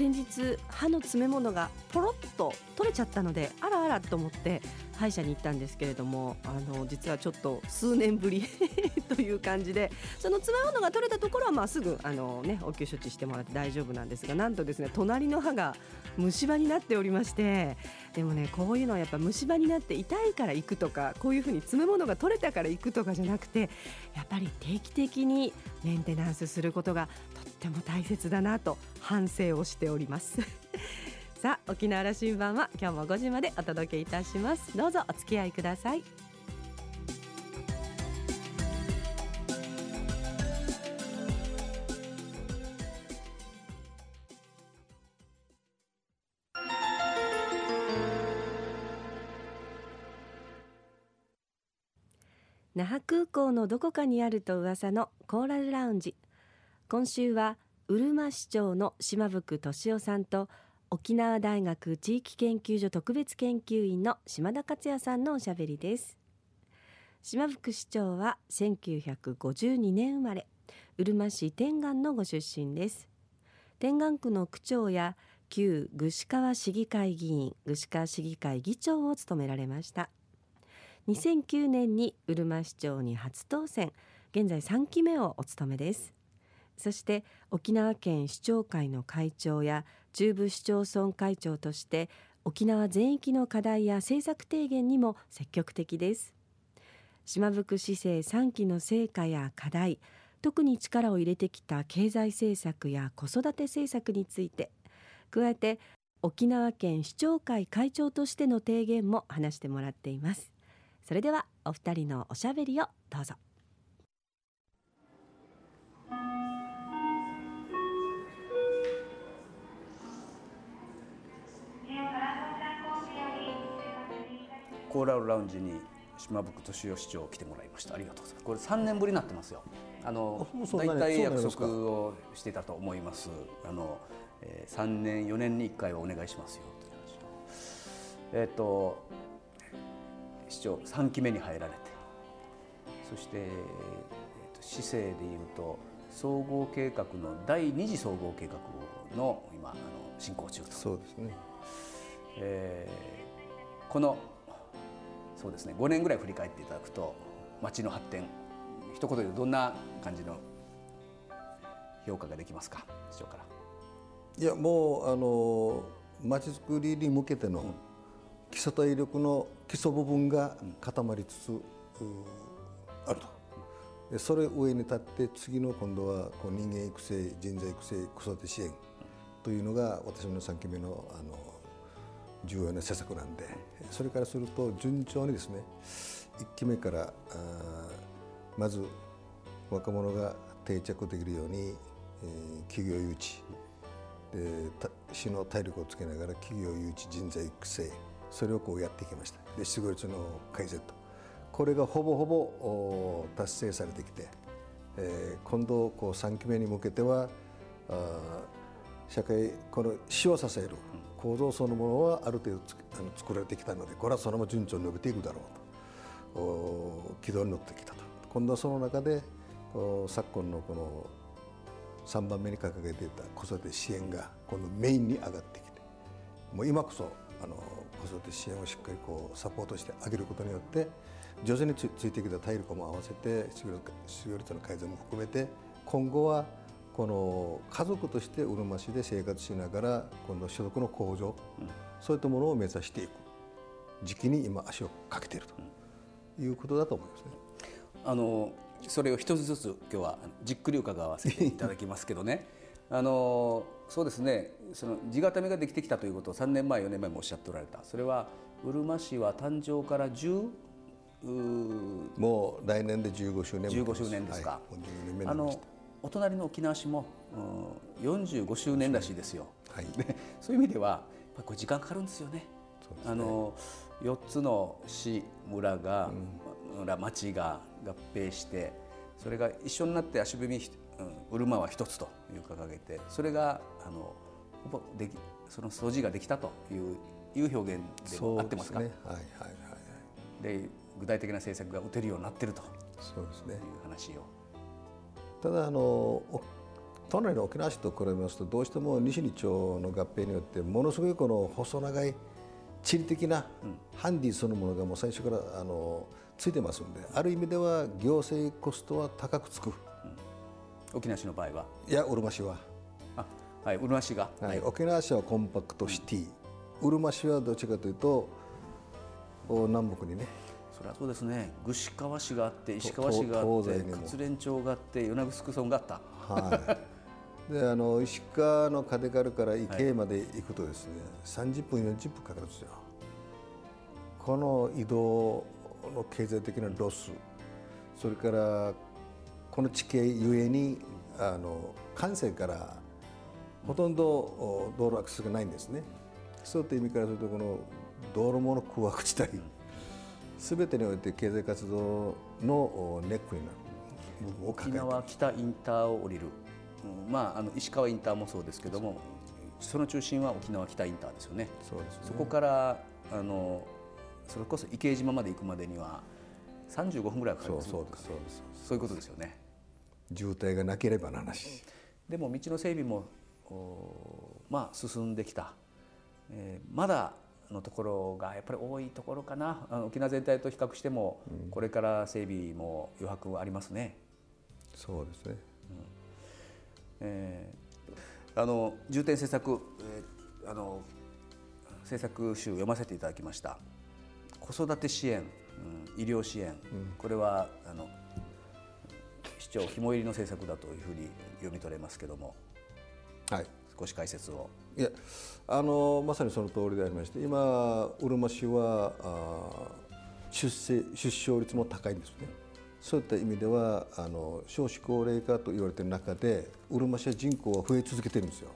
先日歯の詰め物がポロッと取れちゃったのであらあらと思って歯医者に行ったんですけれどもあの実はちょっと数年ぶり という感じでその詰め物が取れたところはまあすぐあの、ね、応急処置してもらって大丈夫なんですがなんとですね隣の歯が虫歯になっておりましてでもねこういうのはやっぱ虫歯になって痛いから行くとかこういうふうに詰め物が取れたから行くとかじゃなくてやっぱり定期的にメンテナンスすることがとても大切だなと反省をしております。さあ沖縄羅針盤は今日も5時までお届けいたします。どうぞお付き合いください。那覇空港のどこかにあると噂のコーラルラウンジ。今週はうるま市長の島福俊夫さんと沖縄大学地域研究所特別研究員の島田克也さんのおしゃべりです。島福市長は1952年生まれうるま市天眼のご出身です。天眼区の区長や旧串川市議会議員串川市議会議長を務められました。2009年にうるま市長に初当選。現在3期目をお務めです。そして沖縄県市長会の会長や中部市町村会長として沖縄全域の課題や政策提言にも積極的です。島福市政3期の成果や課題特に力を入れてきた経済政策や子育て政策について加えて沖縄県市長会会長としての提言も話してもらっています。それではお二人のおしゃべりをどうぞ。コーラルラウンジに島福敏夫市長来てもらいました。ありがとうございます。これ3年ぶりになってますよ。あの大体約束をしていたと思います。あの、えー、3年4年に1回はお願いしますよえっ、ー、と市長3期目に入られて。そして、えーと、市政でいうと総合計画の第2次総合計画の今あの進行中と。そうですね、えー、このそうですね。5年ぐらい振り返っていただくと町の発展一言でどんな感じの評価ができますか？市長から。いやもうあの町づくりに向けての基礎体力の基礎部分が固まりつつあると。でそれ上に立って次の今度はこう人間育成人材育成子育て支援というのが私の3期目のあの重要な施策なんでそれからすると順調にですね1期目からまず若者が定着できるように、えー、企業誘致で市の体力をつけながら企業誘致人材育成それをこうやってきました。で失業率の改善と。これがほぼほぼ達成されてきて、えー、今度こう3期目に向けてはあ社会この死を支える構造そのものはある程度あの作られてきたのでこれはそのまま順調に伸びていくだろうと。軌道に乗ってきたと。今度はその中で昨今のこの3番目に掲げていた子育て支援が今度メインに上がってきてもう今こそあの子育て支援をしっかりこうサポートしてあげることによって徐々についてきた体力も合わせて失業率の改善も含めて今後はこの家族としてうるま市で生活しながら今度所得の向上、うん、そういったものを目指していく。時期に今足をかけていると。いうことだと思いますね。あのそれを一つずつ今日はじっくり伺わせていただきますけどね。あのそうですね。その地固めができてきたということを3年前4年前もおっしゃっておられた。それはうるま市は誕生から10もう来年で15周年15周年ですか、はい、あのお隣の沖縄市も45周年らしいですよ、はい、でそういう意味ではこれ時間かかるんですよね。ね。あの4つの市村が、うん、町が合併してそれが一緒になって足踏み、うるまは一つという掲げてそれがあのほぼできその掃除ができたといういう表現でも合ってますか？ね、はいはいはい、で具体的な政策が打てるようになってると。そうですね。いう話を。ただあの隣の沖縄市と比べますとどうしても西日町の合併によってものすごいこの細長い地理的なハンディそのものがもう最初からあのついてますんである意味では行政コストは高くつく、うん、沖縄市の場合は？いやうるま市は。あはいうるま市が、はい、沖縄市はコンパクトシティ、うるま市はどちらかというと南北にねそれはそうですね串川市があって石川市があって活連町があって与那城村があった。はいであの石川のカデカルから池江まで行くとですね、はい、30分40分かかるんですよ。この移動の経済的なロスそれからこの地形ゆえにあの関西からほとんど道路アクセスがないんですね。そういった意味からするとこの道路網の空白地帯すべてにおいて経済活動のネックになる。部分を沖縄北インターを降りる。うん、まあ、あの石川インターもそうですけどもその中心は沖縄北インターですよね。そうです、ね、そこからあのそれこそ池江島まで行くまでには35分ぐらいかかります。そうですそうですそういうことですよね。渋滞がなければの話。でも道の整備もまあ進んできた、えー、まだのところがやっぱり多いところかな。あの沖縄全体と比較しても、これから整備も余白ありますね。そうですね、うん。えー、あの重点政策、えー、あの政策集読ませていただきました。子育て支援、うん、医療支援、うん、これはあの市長肝入りの政策だというふうに読み取れますけども、はい、少し解説を。いやあのまさにその通りでありまして今うるま市はあ出生出生率も高いんですね。そういった意味ではあの少子高齢化と言われている中でうるま市は人口は増え続けてるんですよ。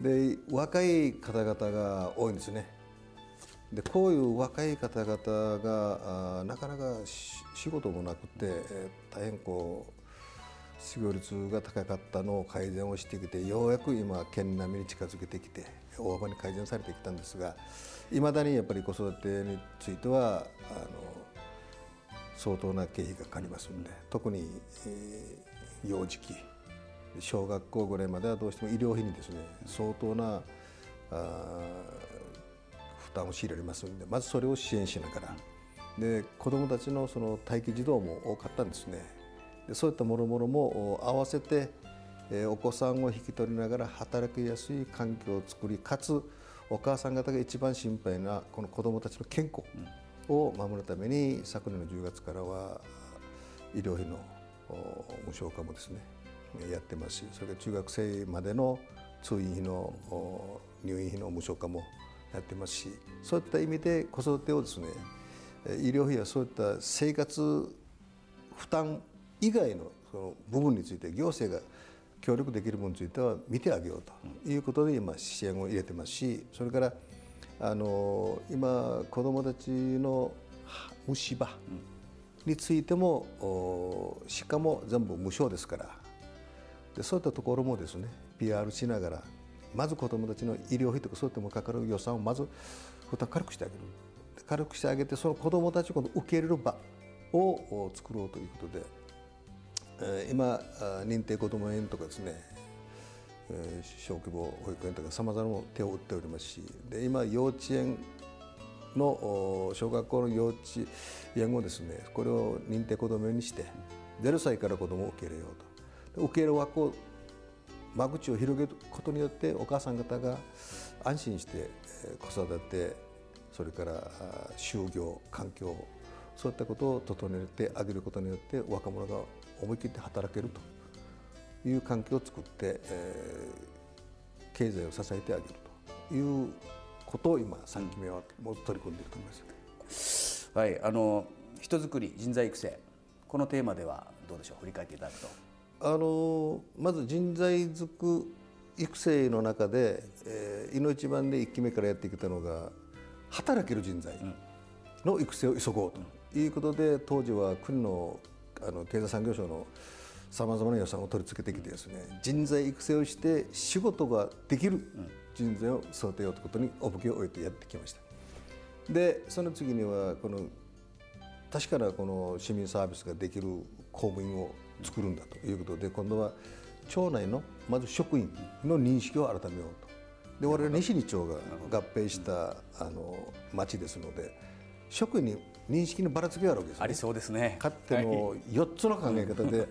で若い方々が多いんですね。でこういう若い方々があなかなか仕事もなくて大変こう失業率が高かったのを改善をしてきてようやく今県並みに近づけてきて大幅に改善されてきたんですがいまだにやっぱり子育てについてはあの相当な経費がかかりますので特に、えー、幼児期小学校ぐらいまではどうしても医療費にですね相当なあ負担を強いられますのでまずそれを支援しながらで子どもたちのその待機児童も多かったんですね。そういったもろもろも合わせて、お子さんを引き取りながら働きやすい環境を作りかつお母さん方が一番心配なこの子どもたちの健康、を守るために昨年の10月からは医療費の無償化もですねやってますしそれから中学生までの通院費の入院費の無償化もやってますしそういった意味で子育てをですね医療費やそういった生活負担以外のその部分について行政が協力できる部分については見てあげようということで今支援を入れてますしそれからあの今子どもたちの虫歯についてもしかも全部無償ですから。でそういったところもですね PR しながらまず子どもたちの医療費とかそういったもかかる予算をまず負担軽くしてあげる。軽くしてあげてその子どもたちを受け入れる場を作ろうということで今認定こども園とかですね小規模保育園とかさまざまな手を打っておりますしで今幼稚園の小学校の幼稚園をですねこれを認定こども園にして0歳から子どもを受け入れようと。受け入れ枠を間口を広げることによってお母さん方が安心して子育てそれから就業環境そういったことを整えてあげることによって若者が思い切って働けるという環境を作って、えー、経済を支えてあげるということを今3期目はもう取り組んでいると思います。はい、あの人づくり人材育成このテーマではどうでしょう？振り返っていただくと。あのまず人材づく育成の中で、えー、いの一番で1期目からやってきたのが働ける人材の育成を急ごうということで、当時は国のあの経済産業省のさまざまな予算を取り付けてきてですね人材育成をして仕事ができる人材を育てようということに重きを置いてやってきました。でその次にはこの確かなこの市民サービスができる公務員を作るんだということで今度は町内のまず職員の認識を改めようと。で我々西日町が合併したあの町ですので職員に認識のばらつきがあるわけです、ね、ありそうですね。かっての4つの考え方で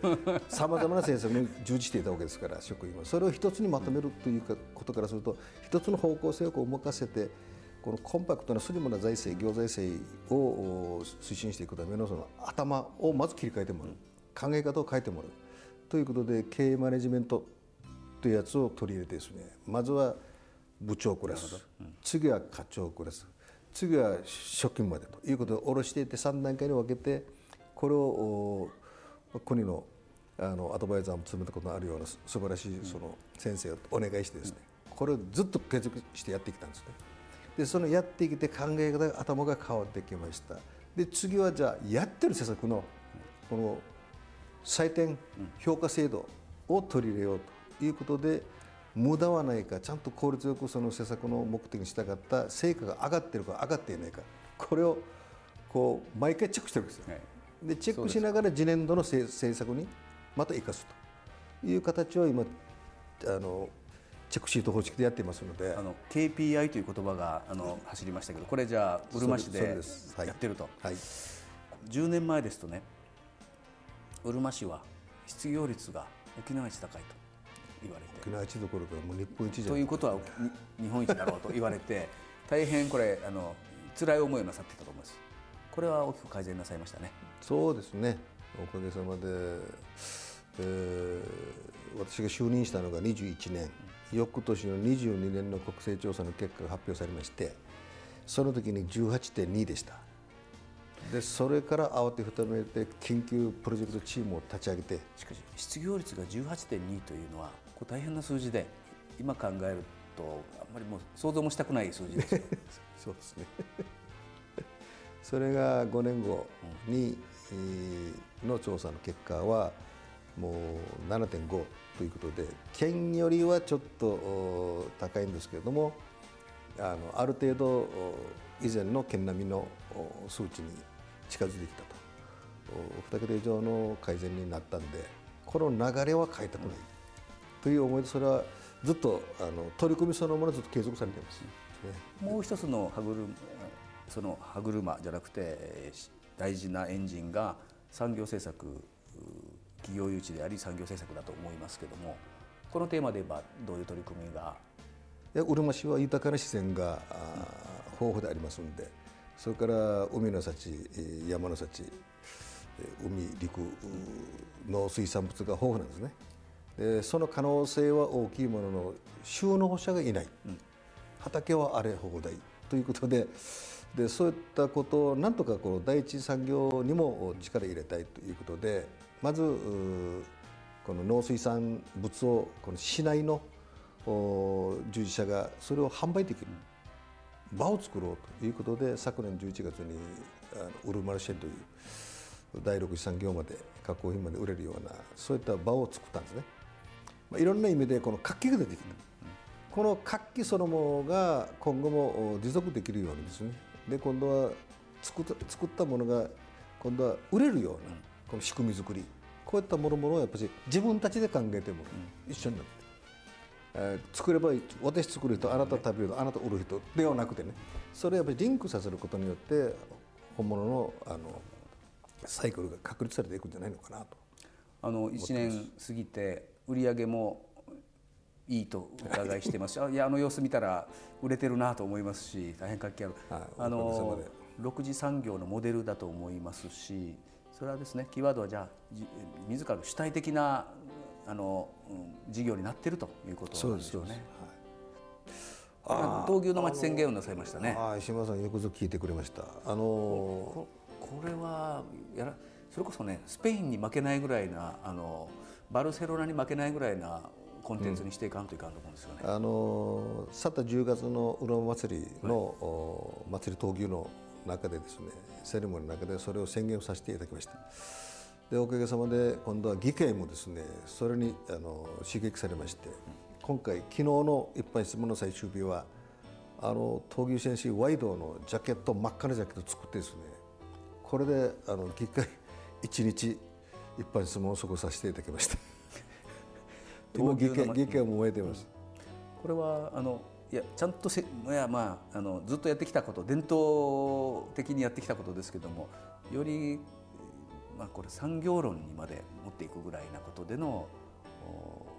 さまざまな政策に従事していたわけですから職員はそれを一つにまとめるということからすると一つの方向性をこう任せてこのコンパクトなスリムな財政行財政を推進していくためのその頭をまず切り替えてもらう。考え方を変えてもらう。ということで経営マネジメントというやつを取り入れてですねまずは部長クラス、次は課長クラス次は職員までと。いうことで下ろしていって3段階に分けてこれを国のあのアドバイザーも務めたことのあるような素晴らしいその先生をお願いしてですねこれをずっと継続してやってきたんですね。でそのやってきて考え方が頭が変わってきました。で次はじゃあやってる施策のこの採点評価制度を取り入れようということで無駄はないかちゃんと効率よくその施策の目的に従った成果が上がってるか上がっていないか。これをこう毎回チェックしてるんですよ、はい、でチェックしながら次年度の政策にまた生かすと。いう形を今あのチェックシート方式でやっていますので。あの KPI という言葉があの走りましたけどこれじゃあうるま市でやってると、はい、はい、10年前ですとねうるま市は失業率が沖縄一高いと言われて。沖縄一どころかもう日本一じゃということは日本一だろうと言われて 大変これあの辛い思いをなさってたと思います。これは大きく改善なさいましたね。そうですね。おかげさまで、えー、私が就任したのが21年。翌年の22年の国勢調査の結果が発表されましてその時に18.2でした。でそれから慌てふためいて緊急プロジェクトチームを立ち上げて。しかし失業率が18.2というのはこれ大変な数字で今考えるとあんまりもう想像もしたくない数字です そうですね。それが5年後に、の調査の結果はもう7.5ということで県よりはちょっと高いんですけれどもあのある程度以前の県並みの数値に近づいてきたと。2桁以上の改善になったんでこの流れは変えたくない、という思いでそれはずっとあの取り組みそのものずっと継続されています、ね、もう一つの歯車その歯車じゃなくて大事なエンジンが産業政策企業誘致であり産業政策だと思いますけどもこのテーマで言えばどういう取り組みが？うるま市は豊かな自然が豊富でありますのでそれから海の幸山の幸海陸の水産物が豊富なんですねでその可能性は大きいものの収納者がいない、うん、畑は荒れ放題。ということででそういったことをなんとかこう第一産業にも力入れたいということでまずこの農水産物をこの市内の従事者がそれを販売できる。場を作ろうということで昨年11月にウルマルシェという第6次産業まで加工品まで売れるようなそういった場を作ったんですね、まあ、いろんな意味でこの活気が出てきた。この活気そのものが今後も持続できるようにですね。で今度は作った作ったものが今度は売れるようなこの仕組み作り。こういったものものをやっぱり自分たちで考えても一緒になって、えー、作ればいい。私作る人あなた食べる人あなた売る人ではなくてね。それをやっぱりリンクさせることによって本物のあのサイクルが確立されていくんじゃないのかなと。あの1年過ぎて売り上げもいいとお伺いしてますしいやあの様子見たら売れてるなと思いますし大変活気ある、はい、あの6次産業のモデルだと思いますしそれはですねキーワードはじゃあ自らの主体的なあの、うん、事業になっているということなんでしょうね。闘牛の町宣言をなさいましたね。石村さんよくぞ聞いてくれました。あのこれはやらそれこそねスペインに負けないぐらいなあのバルセロナに負けないぐらいなコンテンツにしていかんといかんと思うんですよね。あの去った10月の浦和祭りの、はい、祭り闘牛の中でですねセレモニーの中でそれを宣言をさせていただきました。でおかげさまで今度は議会もですねそれにあの刺激されまして、今回昨日の一般質問の最終日はあの闘牛選手ワイドのジャケット真っ赤なジャケットを作ってですねこれであの議会一日一般質問をそこさせていただきました。今議会議会も終えてます、これはあのいやちゃんとせいや、まあ、あのずっとやってきたこと伝統的にやってきたことですけどもより、まあ、これ産業論にまで持っていくぐらいなことでの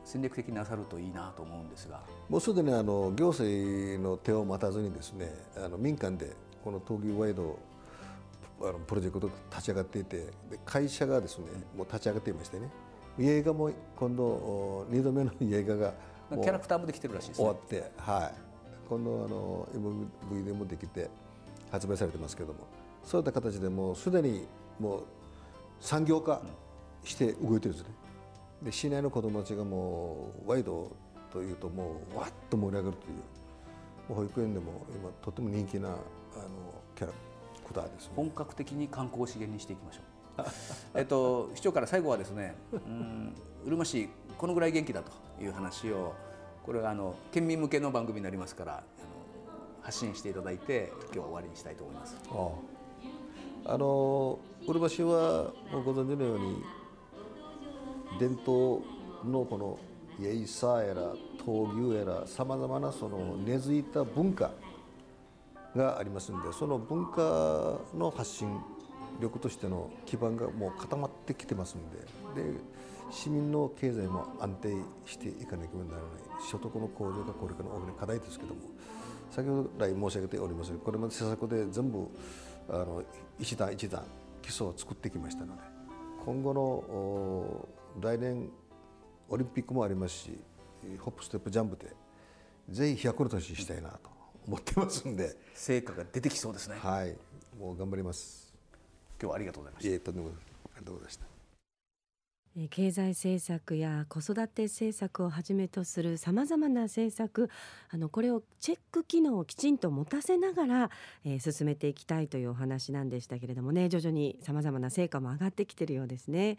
戦略的になさるといいなと思うんですが。もうすでにあの行政の手を待たずにですねあの民間でこの闘牛ワイドあのプロジェクト立ち上がっていてで会社がですねもう立ち上がっていましてね映画も今度2度目の映画がキャラクターもできてるらしいです、ね、終わってはい。今度あの MV でもできて発売されてますけども。そういった形でもうすでにもう産業化して動いてるんですね。で市内の子どもたちがもうワイドというともうわっと盛り上がるというもう保育園でも今とても人気なあのキャラクターです、ね、本格的に観光資源にしていきましょう。えっと市長から最後はですねうんうるま市このぐらい元気だという話をこれはあの県民向けの番組になりますからあの発信していただいて今日終わりにしたいと思います。ああ。のうるま市はご存知のように伝統のこのイエイサーやら闘牛やらさまざまなその根付いた文化がありますんでその文化の発信力としての基盤がもう固まってきてますんでで市民の経済も安定していかなければならない所得の向上がこれからの大きな課題ですけども先ほど来申し上げておりますこれまで施策で全部あの一段一段基礎を作ってきましたので今後の来年オリンピックもありますしホップステップジャンプでぜひ100の年にしたいなと。思ってますんで。成果が出てきそうですね。はい。もう頑張ります。今日はありがとうございました。いえとんでもありがとうございました。経済政策や子育て政策をはじめとするさまざまな政策あのこれをチェック機能をきちんと持たせながら、えー、進めていきたいというお話なんでしたけれどもね徐々にさまざまな成果も上がってきているようですね。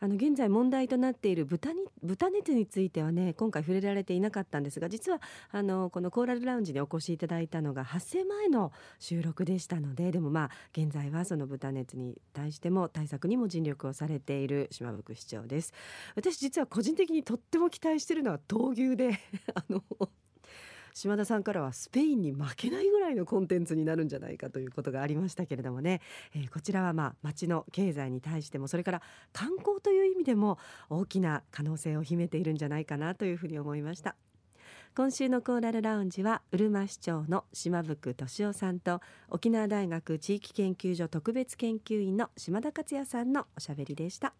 あの現在問題となっている豚に豚熱についてはね今回触れられていなかったんですが実はあのこのコーラルラウンジにお越しいただいたのが発生前の収録でしたのででもまあ現在はその豚熱に対しても対策にも尽力をされている島袋市長です。私実は個人的にとっても期待してるのは闘牛で あの島田さんからはスペインに負けないぐらいのコンテンツになるんじゃないかということがありましたけれどもね、えー、こちらはまあ町の経済に対してもそれから観光という意味でも大きな可能性を秘めているんじゃないかなというふうに思いました。今週のコーラルラウンジはうるま市長の島福俊夫さんと沖縄大学地域研究所特別研究員の島田克也さんのおしゃべりでした。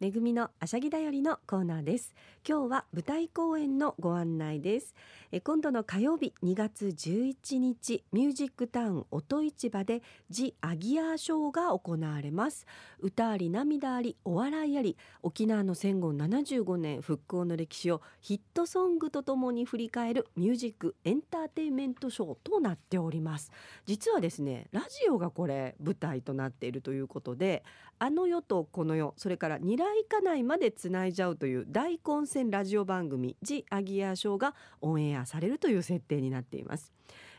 めぐみのあしゃぎだよりのコーナーです。今日は舞台公演のご案内です。え今度の火曜日2月11日ミュージックタウン音市場でジ・アギアーショーが行われます。歌あり涙ありお笑いあり沖縄の戦後75年復興の歴史をヒットソングとともに振り返るミュージックエンターテインメントショーとなっております。実はですねラジオがこれ舞台となっているということであの世とこの世それから二来家内までつないじゃうという大混戦ラジオ番組「ジ・アギアショー」がオンエアされるという設定になっています。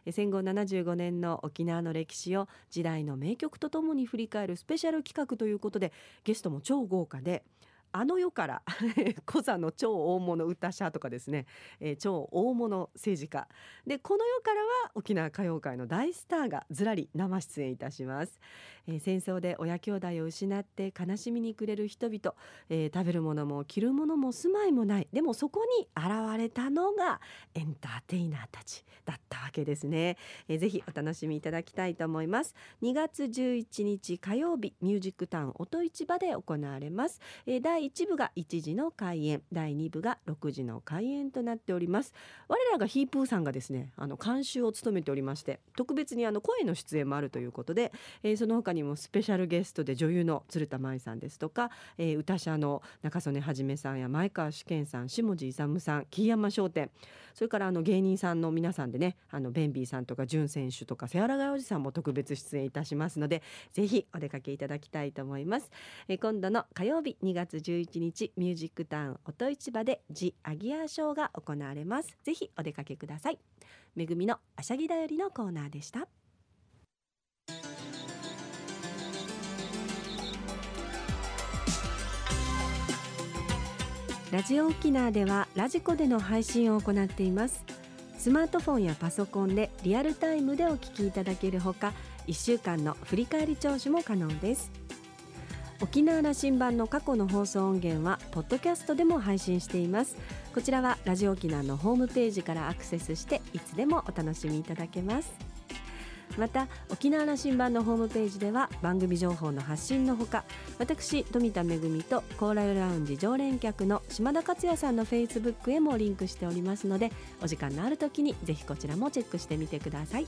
戦後75年の沖縄の歴史を時代の名曲とともに振り返るスペシャル企画ということでゲストも超豪華であの世から コザの超大物歌者とかですね、えー、超大物政治家。でこの世からは沖縄歌謡界の大スターがずらり生出演いたします、えー、戦争で親兄弟を失って悲しみに暮れる人々、えー、食べるものも着るものも住まいもない。でもそこに現れたのがエンターテイナーたちだったわけですね、えー、ぜひお楽しみいただきたいと思います。2月11日火曜日ミュージックタウン音市場で行われます、えー、第第1部が1時の開演第2部が6時の開演となっております。我らがヒープーさんがですねあの監修を務めておりまして特別にあの声の出演もあるということで、えー、その他にもスペシャルゲストで女優の鶴田舞さんですとか、えー、歌者の中曽根はじめさんや前川主健さん下地勇さん木山商店それからあの芸人さんの皆さんでねあのベンビーさんとか潤選手とかセアラガイおじさんも特別出演いたしますのでぜひお出かけいただきたいと思います、えー、今度の火曜日2月11日ミュージックタウン音市場でジ・アギアショーが行われます。ぜひお出かけください。めぐみのあしゃぎだよりのコーナーでした。ラジオ沖縄ではラジコでの配信を行っています。スマートフォンやパソコンでリアルタイムでお聞きいただけるほか1週間の振り返り聴取も可能です。沖縄羅針盤の過去の放送音源はポッドキャストでも配信しています。こちらはラジオ沖縄のホームページからアクセスしていつでもお楽しみいただけます。また沖縄羅針盤のホームページでは番組情報の発信のほか私富田恵とコーラルラウンジ常連客の島田克也さんのフェイスブックへもリンクしておりますのでお時間のある時にぜひこちらもチェックしてみてください。